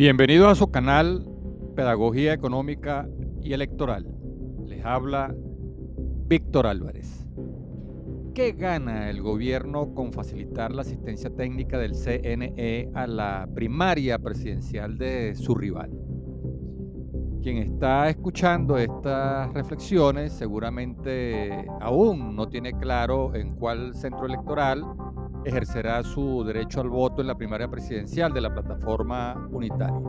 Bienvenidos a su canal Pedagogía Económica y Electoral. Les habla Víctor Álvarez. ¿Qué gana el gobierno con facilitar la asistencia técnica del CNE a la primaria presidencial de su rival? Quien está escuchando estas reflexiones seguramente aún no tiene claro en cuál centro electoral ejercerá su derecho al voto en la primaria presidencial de la plataforma unitaria.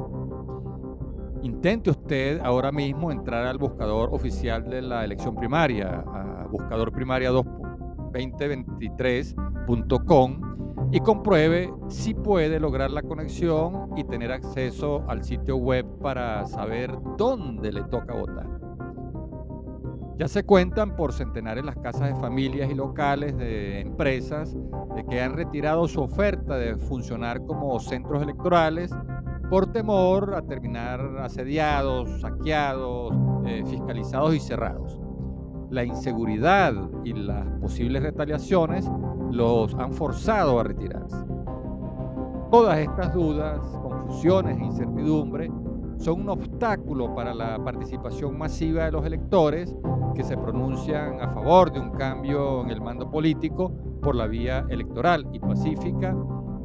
Intente usted ahora mismo entrar al buscador oficial de la elección primaria, a buscadorprimaria2023.com y compruebe si puede lograr la conexión y tener acceso al sitio web para saber dónde le toca votar. Ya se cuentan por centenares las casas de familias y locales de empresas de que han retirado su oferta de funcionar como centros electorales por temor a terminar asediados, saqueados, eh, fiscalizados y cerrados. La inseguridad y las posibles retaliaciones los han forzado a retirarse. Todas estas dudas, confusiones e incertidumbres son un obstáculo para la participación masiva de los electores que se pronuncian a favor de un cambio en el mando político por la vía electoral y pacífica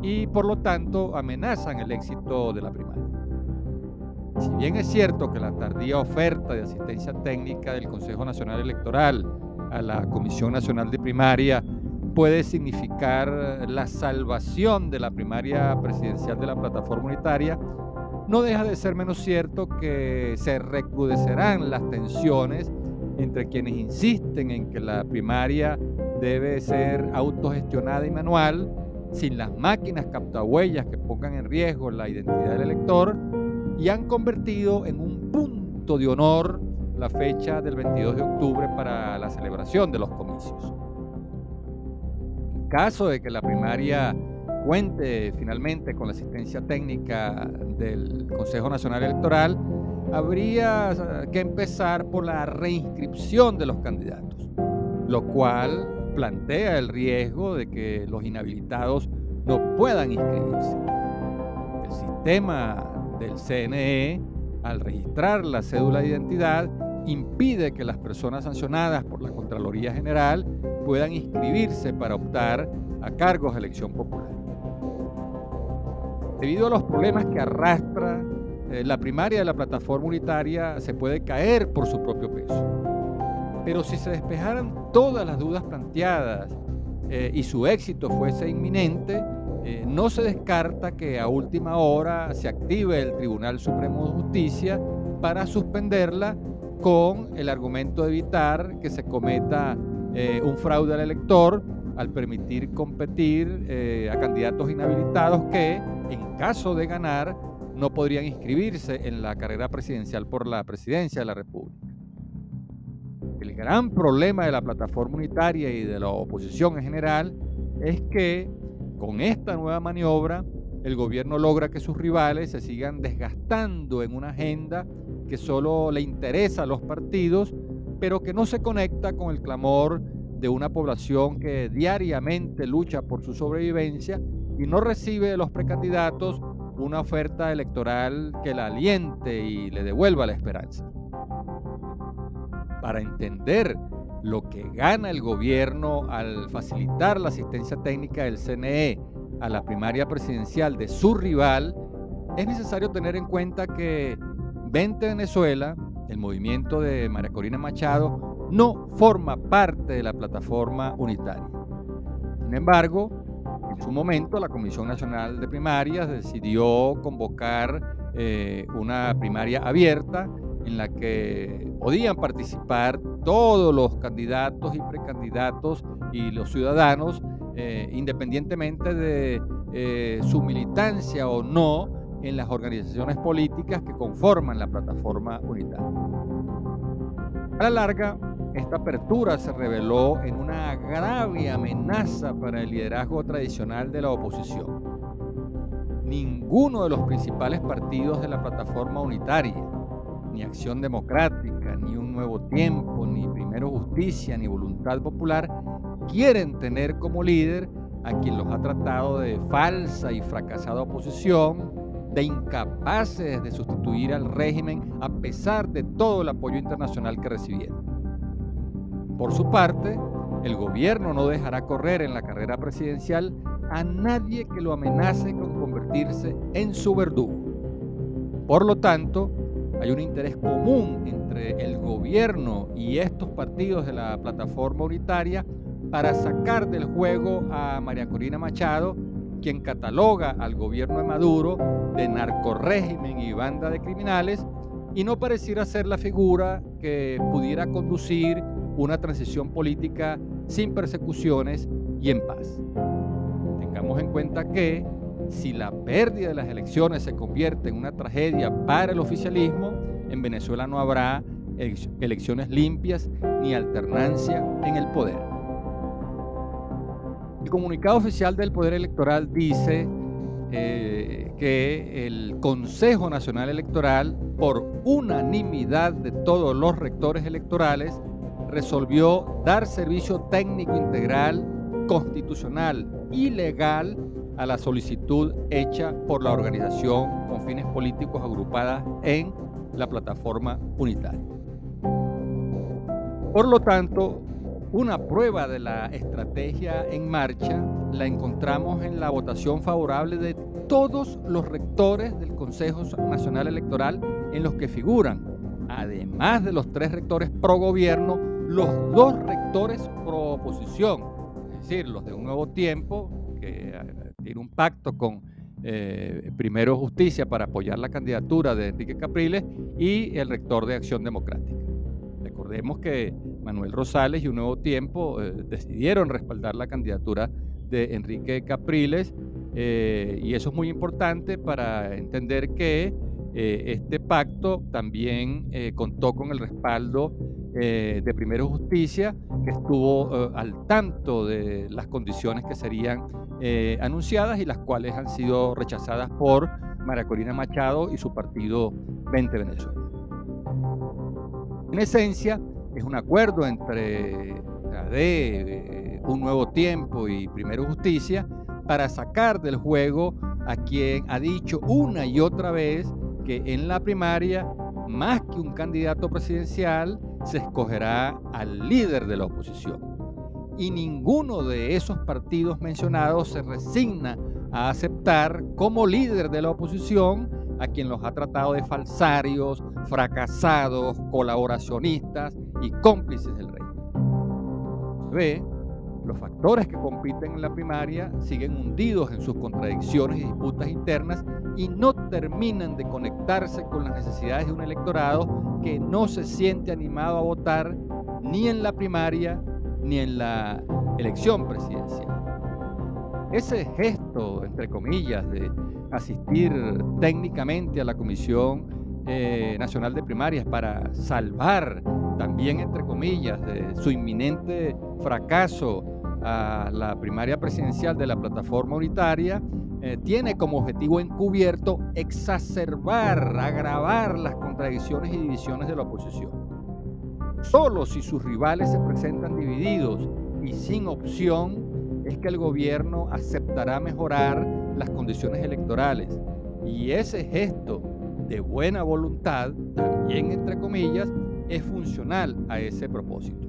y por lo tanto amenazan el éxito de la primaria. Si bien es cierto que la tardía oferta de asistencia técnica del Consejo Nacional Electoral a la Comisión Nacional de Primaria puede significar la salvación de la primaria presidencial de la plataforma unitaria, no deja de ser menos cierto que se recrudecerán las tensiones entre quienes insisten en que la primaria debe ser autogestionada y manual, sin las máquinas captahuellas que pongan en riesgo la identidad del elector, y han convertido en un punto de honor la fecha del 22 de octubre para la celebración de los comicios. En caso de que la primaria cuente finalmente con la asistencia técnica del Consejo Nacional Electoral, habría eh, que empezar por la reinscripción de los candidatos, lo cual plantea el riesgo de que los inhabilitados no puedan inscribirse. El sistema del CNE, al registrar la cédula de identidad, impide que las personas sancionadas por la Contraloría General puedan inscribirse para optar a cargos de elección popular. Debido a los problemas que arrastra eh, la primaria de la plataforma unitaria se puede caer por su propio peso. Pero si se despejaran todas las dudas planteadas eh, y su éxito fuese inminente, eh, no se descarta que a última hora se active el Tribunal Supremo de Justicia para suspenderla con el argumento de evitar que se cometa un fraude al elector al permitir competir a candidatos inhabilitados que, en caso de ganar, no podrían inscribirse en la carrera presidencial por la presidencia de la República. El gran problema de la plataforma unitaria y de la oposición en general es que con esta nueva maniobra el gobierno logra que sus rivales se sigan desgastando en una agenda que solo le interesa a los partidos, pero que no se conecta con el clamor de una población que diariamente lucha por su sobrevivencia y no recibe de los precandidatos una oferta electoral que la aliente y le devuelva la esperanza. Para entender lo que gana el gobierno al facilitar la asistencia técnica del CNE a la primaria presidencial de su rival, es necesario tener en cuenta que 20 Venezuela, el movimiento de María Corina Machado, no forma parte de la plataforma unitaria. Sin embargo, en su momento, la Comisión Nacional de Primarias decidió convocar eh, una primaria abierta en la que podían participar todos los candidatos y precandidatos y los ciudadanos, eh, independientemente de eh, su militancia o no en las organizaciones políticas que conforman la plataforma unitaria. A la larga, esta apertura se reveló en una grave amenaza para el liderazgo tradicional de la oposición. Ninguno de los principales partidos de la plataforma unitaria, ni Acción Democrática, ni Un Nuevo Tiempo, ni Primero Justicia, ni Voluntad Popular, quieren tener como líder a quien los ha tratado de falsa y fracasada oposición, de incapaces de sustituir al régimen a pesar de todo el apoyo internacional que recibieron. Por su parte, el gobierno no dejará correr en la carrera presidencial a nadie que lo amenace con convertirse en su verdugo. Por lo tanto, hay un interés común entre el gobierno y estos partidos de la plataforma unitaria para sacar del juego a María Corina Machado, quien cataloga al gobierno de Maduro de narcorrégimen y banda de criminales, y no pareciera ser la figura que pudiera conducir una transición política sin persecuciones y en paz. Tengamos en cuenta que si la pérdida de las elecciones se convierte en una tragedia para el oficialismo, en Venezuela no habrá elecciones limpias ni alternancia en el poder. El comunicado oficial del Poder Electoral dice eh, que el Consejo Nacional Electoral, por unanimidad de todos los rectores electorales, resolvió dar servicio técnico integral, constitucional y legal a la solicitud hecha por la organización con fines políticos agrupada en la plataforma unitaria. Por lo tanto, una prueba de la estrategia en marcha la encontramos en la votación favorable de todos los rectores del Consejo Nacional Electoral en los que figuran, además de los tres rectores pro gobierno, los dos rectores pro oposición, es decir, los de un nuevo tiempo, que tiene un pacto con eh, Primero Justicia para apoyar la candidatura de Enrique Capriles y el rector de Acción Democrática. Recordemos que Manuel Rosales y Un Nuevo Tiempo eh, decidieron respaldar la candidatura de Enrique Capriles eh, y eso es muy importante para entender que este pacto también contó con el respaldo de Primero Justicia, que estuvo al tanto de las condiciones que serían eh, anunciadas y las cuales han sido rechazadas por María Corina Machado y su partido 20 Venezuela. En esencia, es un acuerdo entre la de Un Nuevo Tiempo y Primero Justicia para sacar del juego a quien ha dicho una y otra vez que en la primaria, más que un candidato presidencial, se escogerá al líder de la oposición y ninguno de esos partidos mencionados se resigna a aceptar como líder de la oposición a quien los ha tratado de falsarios, fracasados, colaboracionistas y cómplices del rey. ve, los factores que compiten en la primaria siguen hundidos en sus contradicciones y disputas internas y no terminan de conectarse con las necesidades de un electorado que no se siente animado a votar ni en la primaria ni en la elección presidencial. Ese gesto, entre comillas, de asistir técnicamente a la Comisión eh, Nacional de Primarias para salvar también, entre comillas, de su inminente fracaso a la primaria presidencial de la plataforma unitaria, eh, tiene como objetivo encubierto exacerbar, agravar las contradicciones y divisiones de la oposición. Solo si sus rivales se presentan divididos y sin opción es que el gobierno aceptará mejorar las condiciones electorales. Y ese gesto de buena voluntad, también entre comillas, es funcional a ese propósito.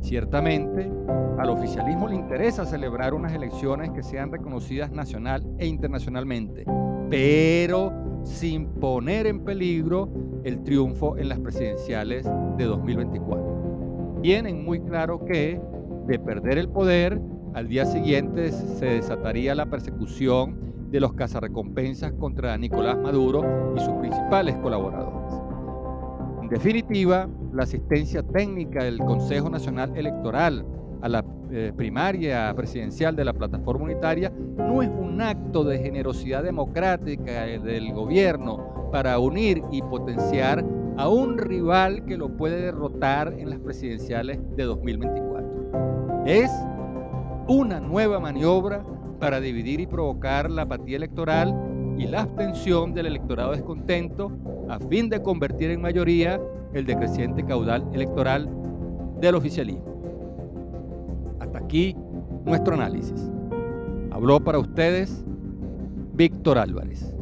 Ciertamente, al oficialismo le interesa celebrar unas elecciones que sean reconocidas nacional e internacionalmente, pero sin poner en peligro el triunfo en las presidenciales de 2024. Tienen muy claro que de perder el poder, al día siguiente se desataría la persecución de los cazarrecompensas contra Nicolás Maduro y sus principales colaboradores. En definitiva, la asistencia técnica del Consejo Nacional Electoral a la eh, primaria presidencial de la plataforma unitaria no es un acto de generosidad democrática del gobierno para unir y potenciar a un rival que lo puede derrotar en las presidenciales de 2024. Es una nueva maniobra para dividir y provocar la apatía electoral y la abstención del electorado descontento a fin de convertir en mayoría el decreciente caudal electoral del oficialismo. Hasta aquí nuestro análisis. Habló para ustedes Víctor Álvarez.